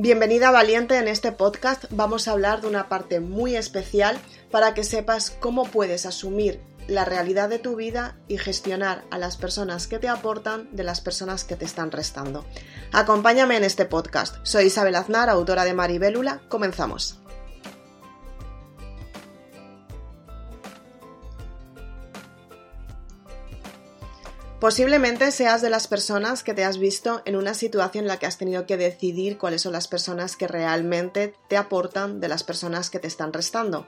Bienvenida Valiente, en este podcast vamos a hablar de una parte muy especial para que sepas cómo puedes asumir la realidad de tu vida y gestionar a las personas que te aportan de las personas que te están restando. Acompáñame en este podcast. Soy Isabel Aznar, autora de Maribélula. Comenzamos. Posiblemente seas de las personas que te has visto en una situación en la que has tenido que decidir cuáles son las personas que realmente te aportan de las personas que te están restando.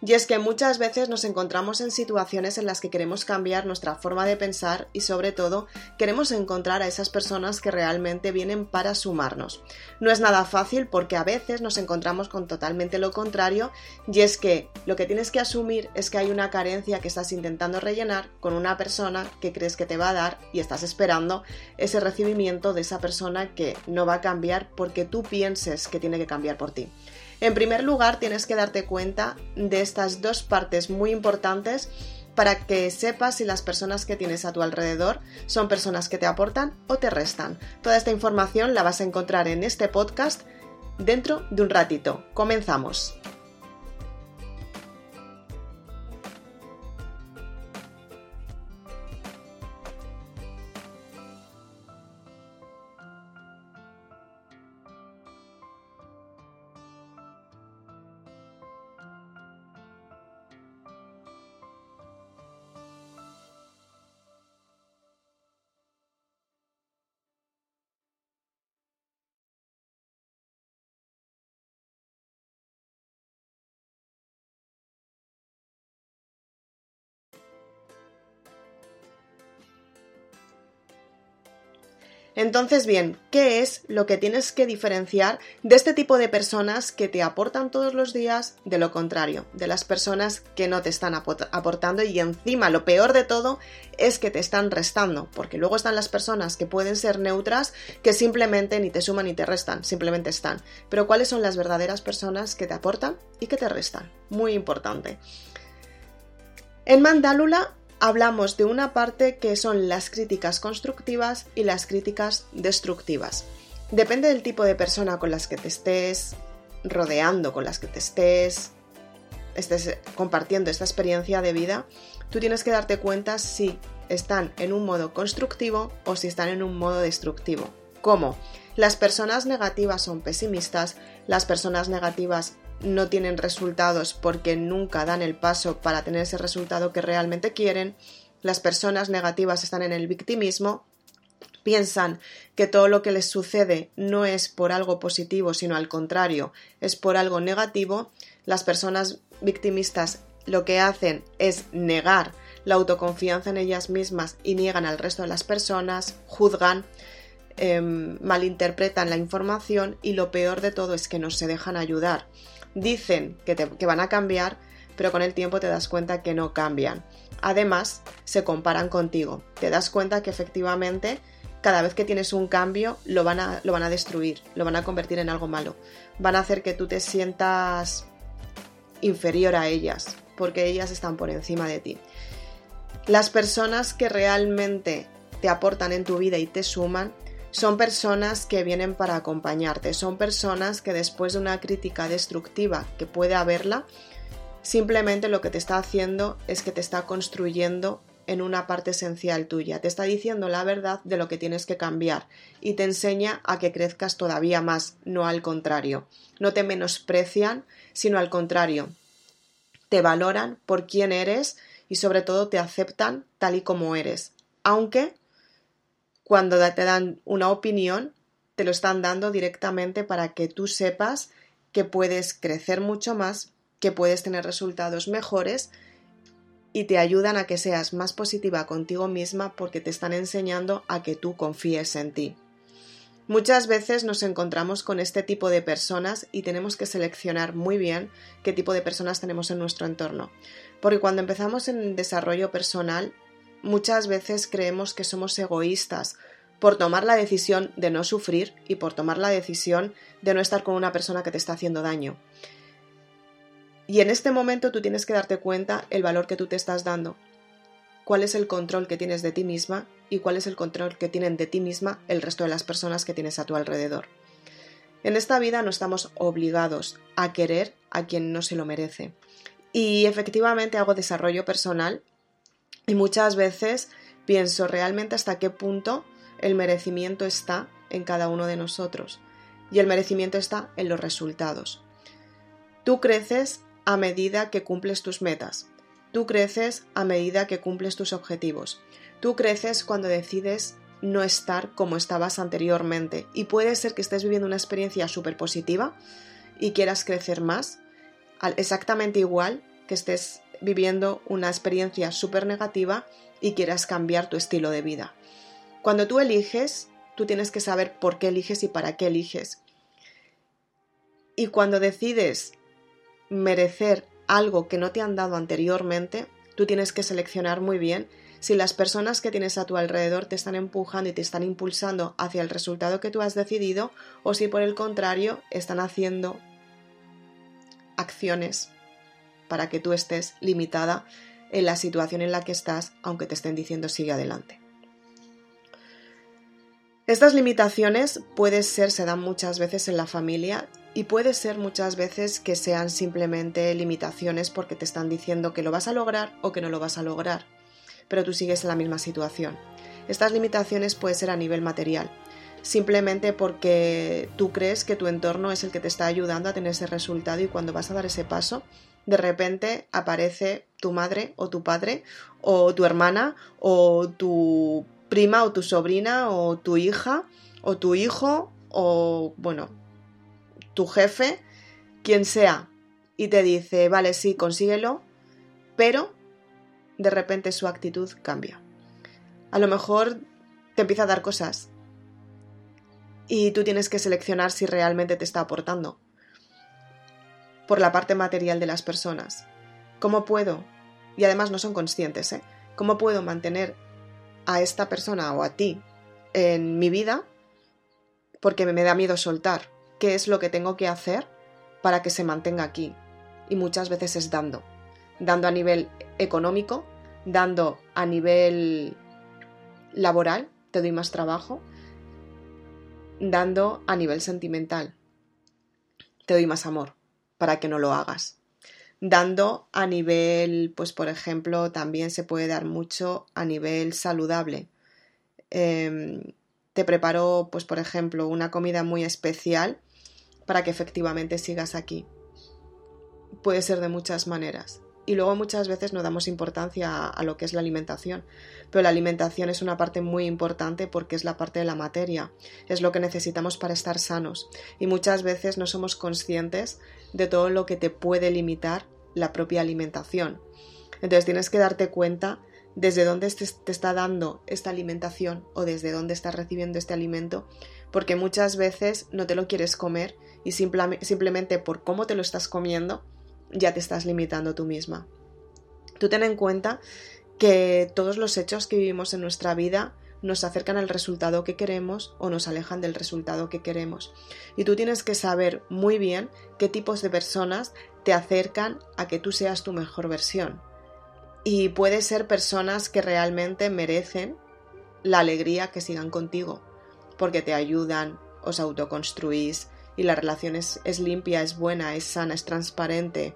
Y es que muchas veces nos encontramos en situaciones en las que queremos cambiar nuestra forma de pensar y sobre todo queremos encontrar a esas personas que realmente vienen para sumarnos. No es nada fácil porque a veces nos encontramos con totalmente lo contrario y es que lo que tienes que asumir es que hay una carencia que estás intentando rellenar con una persona que crees que te va a dar y estás esperando ese recibimiento de esa persona que no va a cambiar porque tú pienses que tiene que cambiar por ti. En primer lugar, tienes que darte cuenta de estas dos partes muy importantes para que sepas si las personas que tienes a tu alrededor son personas que te aportan o te restan. Toda esta información la vas a encontrar en este podcast dentro de un ratito. Comenzamos. Entonces, bien, ¿qué es lo que tienes que diferenciar de este tipo de personas que te aportan todos los días de lo contrario, de las personas que no te están aportando y encima lo peor de todo es que te están restando, porque luego están las personas que pueden ser neutras que simplemente ni te suman ni te restan, simplemente están. Pero ¿cuáles son las verdaderas personas que te aportan y que te restan? Muy importante. En Mandálula hablamos de una parte que son las críticas constructivas y las críticas destructivas. Depende del tipo de persona con las que te estés rodeando, con las que te estés, estés compartiendo esta experiencia de vida, tú tienes que darte cuenta si están en un modo constructivo o si están en un modo destructivo. ¿Cómo? Las personas negativas son pesimistas, las personas negativas no tienen resultados porque nunca dan el paso para tener ese resultado que realmente quieren, las personas negativas están en el victimismo, piensan que todo lo que les sucede no es por algo positivo, sino al contrario, es por algo negativo, las personas victimistas lo que hacen es negar la autoconfianza en ellas mismas y niegan al resto de las personas, juzgan, em, malinterpretan la información y lo peor de todo es que no se dejan ayudar dicen que, van a cambiar, pero con el tiempo te das cuenta que no cambian. Además, se comparan contigo. Te das cuenta que efectivamente cada vez que tienes un cambio lo van, a, lo van a destruir, lo van a convertir en algo malo. Van a hacer que tú te sientas inferior a ellas, porque ellas están por encima de ti. Las personas que realmente te aportan en tu vida y te suman son personas que vienen para acompañarte, son personas que después de una crítica destructiva que puede haberla, simplemente lo que te está haciendo es que te está construyendo en una parte esencial tuya, te está diciendo la verdad de lo que tienes que cambiar y te enseña a que crezcas todavía más, no al contrario. No te menosprecian, sino al contrario. Te valoran por quién eres y sobre todo te aceptan tal y como eres, aunque cuando te dan una opinión, te lo están dando directamente para que tú sepas que puedes crecer mucho más, que puedes tener resultados mejores y te ayudan a que seas más positiva contigo misma porque te están enseñando a que tú confíes en ti. Muchas veces nos encontramos con este tipo de personas y tenemos que seleccionar muy bien qué tipo de personas tenemos en nuestro entorno. Porque cuando empezamos en desarrollo personal muchas veces creemos que somos egoístas por tomar la decisión de no sufrir y por tomar la decisión de no estar con una persona que te está haciendo daño. Y en este momento tú tienes que darte cuenta el valor que tú te estás dando, cuál es el control que tienes de ti misma y cuál es el control que tienen de ti misma el resto de las personas que tienes a tu alrededor. En esta vida no estamos obligados a querer a quien no se lo merece. Y efectivamente hago desarrollo personal y muchas veces pienso realmente hasta qué punto el merecimiento está en cada uno de nosotros. Y el merecimiento está en los resultados. Tú creces a medida que cumples tus metas. Tú creces a medida que cumples tus objetivos. Tú creces cuando decides no estar como estabas anteriormente. Y puede ser que estés viviendo una experiencia súper positiva y quieras crecer más, exactamente igual que estés viviendo una experiencia súper negativa y quieras cambiar tu estilo de vida. Cuando tú eliges, tú tienes que saber por qué eliges y para qué eliges. Y cuando decides merecer algo que no te han dado anteriormente, tú tienes que seleccionar muy bien si las personas que tienes a tu alrededor te están empujando y te están impulsando hacia el resultado que tú has decidido o si por el contrario están haciendo acciones para que tú estés limitada en la situación en la que estás, aunque te estén diciendo sigue adelante. Estas limitaciones puede ser, se dan muchas veces en la familia y puede ser muchas veces que sean simplemente limitaciones porque te están diciendo que lo vas a lograr o que no lo vas a lograr, pero tú sigues en la misma situación. Estas limitaciones pueden ser a nivel material, simplemente porque tú crees que tu entorno es el que te está ayudando a tener ese resultado y cuando vas a dar ese paso, de repente aparece tu madre o tu padre o tu hermana o tu prima o tu sobrina o tu hija o tu hijo o bueno, tu jefe, quien sea, y te dice, vale, sí, consíguelo, pero de repente su actitud cambia. A lo mejor te empieza a dar cosas y tú tienes que seleccionar si realmente te está aportando por la parte material de las personas. ¿Cómo puedo? Y además no son conscientes, ¿eh? ¿Cómo puedo mantener a esta persona o a ti en mi vida? Porque me da miedo soltar. ¿Qué es lo que tengo que hacer para que se mantenga aquí? Y muchas veces es dando. Dando a nivel económico, dando a nivel laboral, te doy más trabajo, dando a nivel sentimental, te doy más amor para que no lo hagas. Dando a nivel, pues por ejemplo, también se puede dar mucho a nivel saludable. Em, te preparo, pues por ejemplo, una comida muy especial para que efectivamente sigas aquí. Puede ser de muchas maneras y luego muchas veces no damos importancia a, lo que es la alimentación, pero la alimentación es una parte muy importante porque es la parte de la materia, es lo que necesitamos para estar sanos y muchas veces no somos conscientes de todo lo que te puede limitar la propia alimentación. Entonces tienes que darte cuenta desde dónde te, está dando esta alimentación o desde dónde estás recibiendo este alimento, porque muchas veces no te lo quieres comer y simplemente por cómo te lo estás comiendo, ya te estás limitando tú misma. Tú ten en cuenta que todos los hechos que vivimos en nuestra vida nos acercan al resultado que queremos o nos alejan del resultado que queremos. Y tú tienes que saber muy bien qué tipos de personas te acercan a que tú seas tu mejor versión. Y puede ser personas que realmente merecen la alegría que sigan contigo, porque te ayudan, os autoconstruís, y la relación es, limpia, es buena, es sana, es transparente,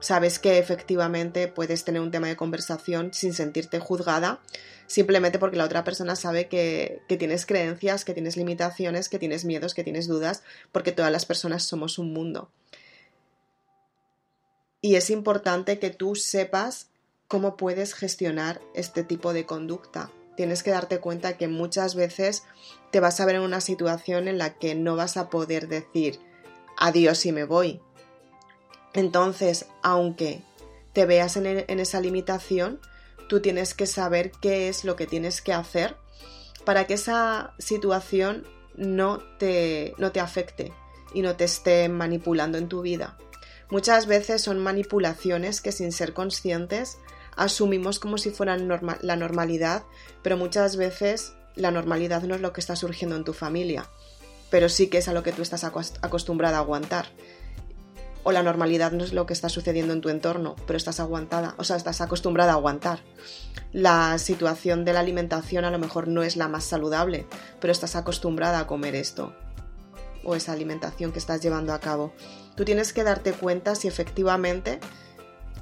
sabes que efectivamente puedes tener un tema de conversación sin sentirte juzgada, simplemente porque la otra persona sabe que, que, tienes creencias, que tienes limitaciones, que tienes miedos, que tienes dudas, porque todas las personas somos un mundo. Y es importante que tú sepas cómo puedes gestionar este tipo de conducta tienes que darte cuenta que muchas veces te vas a ver en una situación en la que no vas a poder decir adiós y me voy. Entonces, aunque te veas en, esa limitación, tú tienes que saber qué es lo que tienes que hacer para que esa situación no te, no te afecte y no te esté manipulando en tu vida. Muchas veces son manipulaciones que sin ser conscientes asumimos como si fueran la normalidad, pero muchas veces la normalidad no es lo que está surgiendo en tu familia, pero sí que es a lo que tú estás acostumbrada a aguantar. O la normalidad no es lo que está sucediendo en tu entorno, pero estás aguantada, o sea, estás acostumbrada a aguantar. La situación de la alimentación a lo mejor no es la más saludable, pero estás acostumbrada a comer esto. o esa alimentación que estás llevando a cabo. Tú tienes que darte cuenta si efectivamente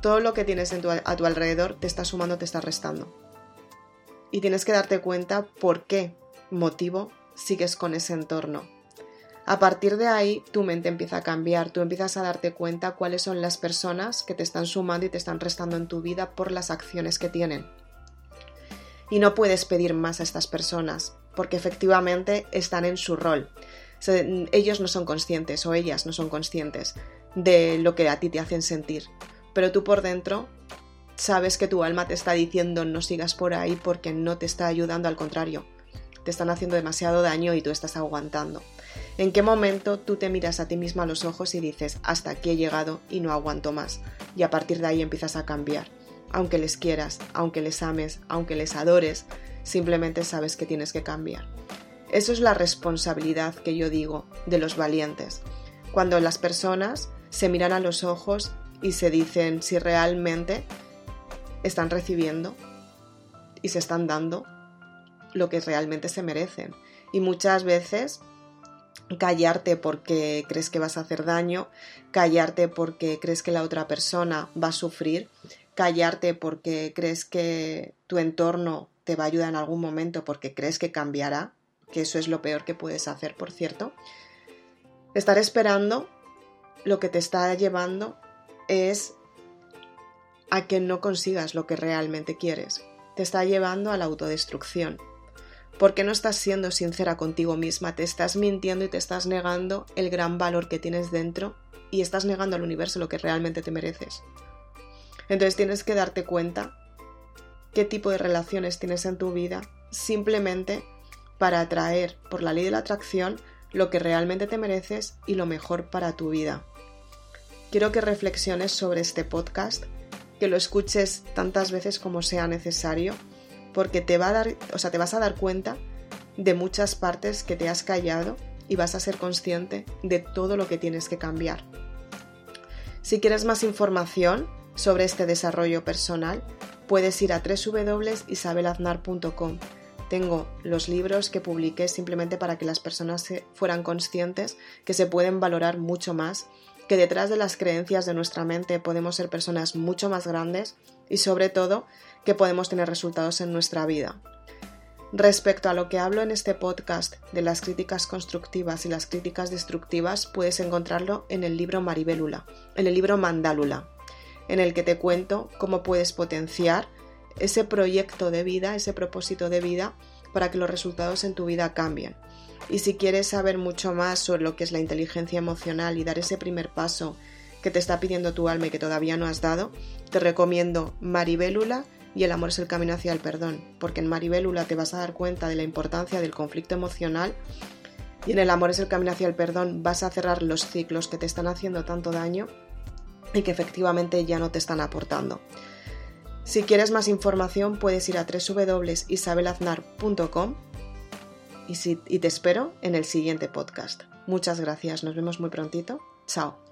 todo lo que tienes a tu alrededor te está sumando, te está restando. Y tienes que darte cuenta por qué motivo sigues con ese entorno. A partir de ahí, tu mente empieza a cambiar, tú empiezas a darte cuenta cuáles son las personas que te están sumando y te están restando en tu vida por las acciones que tienen. Y no puedes pedir más a estas personas, porque efectivamente están en su rol. ellos no son conscientes o ellas no son conscientes de lo que a ti te hacen sentir. Pero tú por dentro sabes que tu alma te está diciendo no sigas por ahí porque no te está ayudando, al contrario, te están haciendo demasiado daño y tú estás aguantando. ¿En qué momento tú te miras a ti misma a los ojos y dices, hasta aquí he llegado y no aguanto más? Y a partir de ahí empiezas a cambiar. Aunque les quieras, aunque les ames, aunque les adores, simplemente sabes que tienes que cambiar. Eso es la responsabilidad que yo digo de los valientes. Cuando las personas se miran a los ojos y se dicen si realmente están recibiendo y se están dando lo que realmente se merecen. Y muchas veces callarte porque crees que vas a hacer daño, callarte porque crees que la otra persona va a sufrir, callarte porque crees que tu entorno te va a ayudar en algún momento porque crees que cambiará, que eso es lo peor que puedes hacer, por cierto. Estar esperando lo que te está llevando es a que no consigas lo que realmente quieres. Te está llevando a la autodestrucción. Porque no estás siendo sincera contigo misma, te estás mintiendo y te estás negando el gran valor que tienes dentro y estás negando al universo lo que realmente te mereces. Entonces tienes que darte cuenta qué tipo de relaciones tienes en tu vida simplemente para atraer por la ley de la atracción lo que realmente te mereces y lo mejor para tu vida. Quiero que reflexiones sobre este podcast, que lo escuches tantas veces como sea necesario porque te, va a dar, o sea, te vas a dar cuenta de muchas partes que te has callado y vas a ser consciente de todo lo que tienes que cambiar. Si quieres más información sobre este desarrollo personal, puedes ir a www.isabelaznar.com. Tengo los libros que publiqué simplemente para que las personas fueran conscientes que se pueden valorar mucho más, que detrás de las creencias de nuestra mente podemos ser personas mucho más grandes y sobre todo que podemos tener resultados en nuestra vida. Respecto a lo que hablo en este podcast de las críticas constructivas y las críticas destructivas, puedes encontrarlo en el libro Maribélula, en el libro Mandálula, en el que te cuento cómo puedes potenciar ese proyecto de vida, ese propósito de vida, para que los resultados en tu vida cambien. Y si quieres saber mucho más sobre lo que es la inteligencia emocional y dar ese primer paso que te está pidiendo tu alma y que todavía no has dado, te recomiendo Maribélula y el amor es el camino hacia el perdón, porque en Maribélula te vas a dar cuenta de la importancia del conflicto emocional y en el amor es el camino hacia el perdón vas a cerrar los ciclos que te están haciendo tanto daño y que efectivamente ya no te están aportando. Si quieres más información puedes ir a www.isabelaznar.com y, y te espero en el siguiente podcast. Muchas gracias, nos vemos muy prontito. Chao.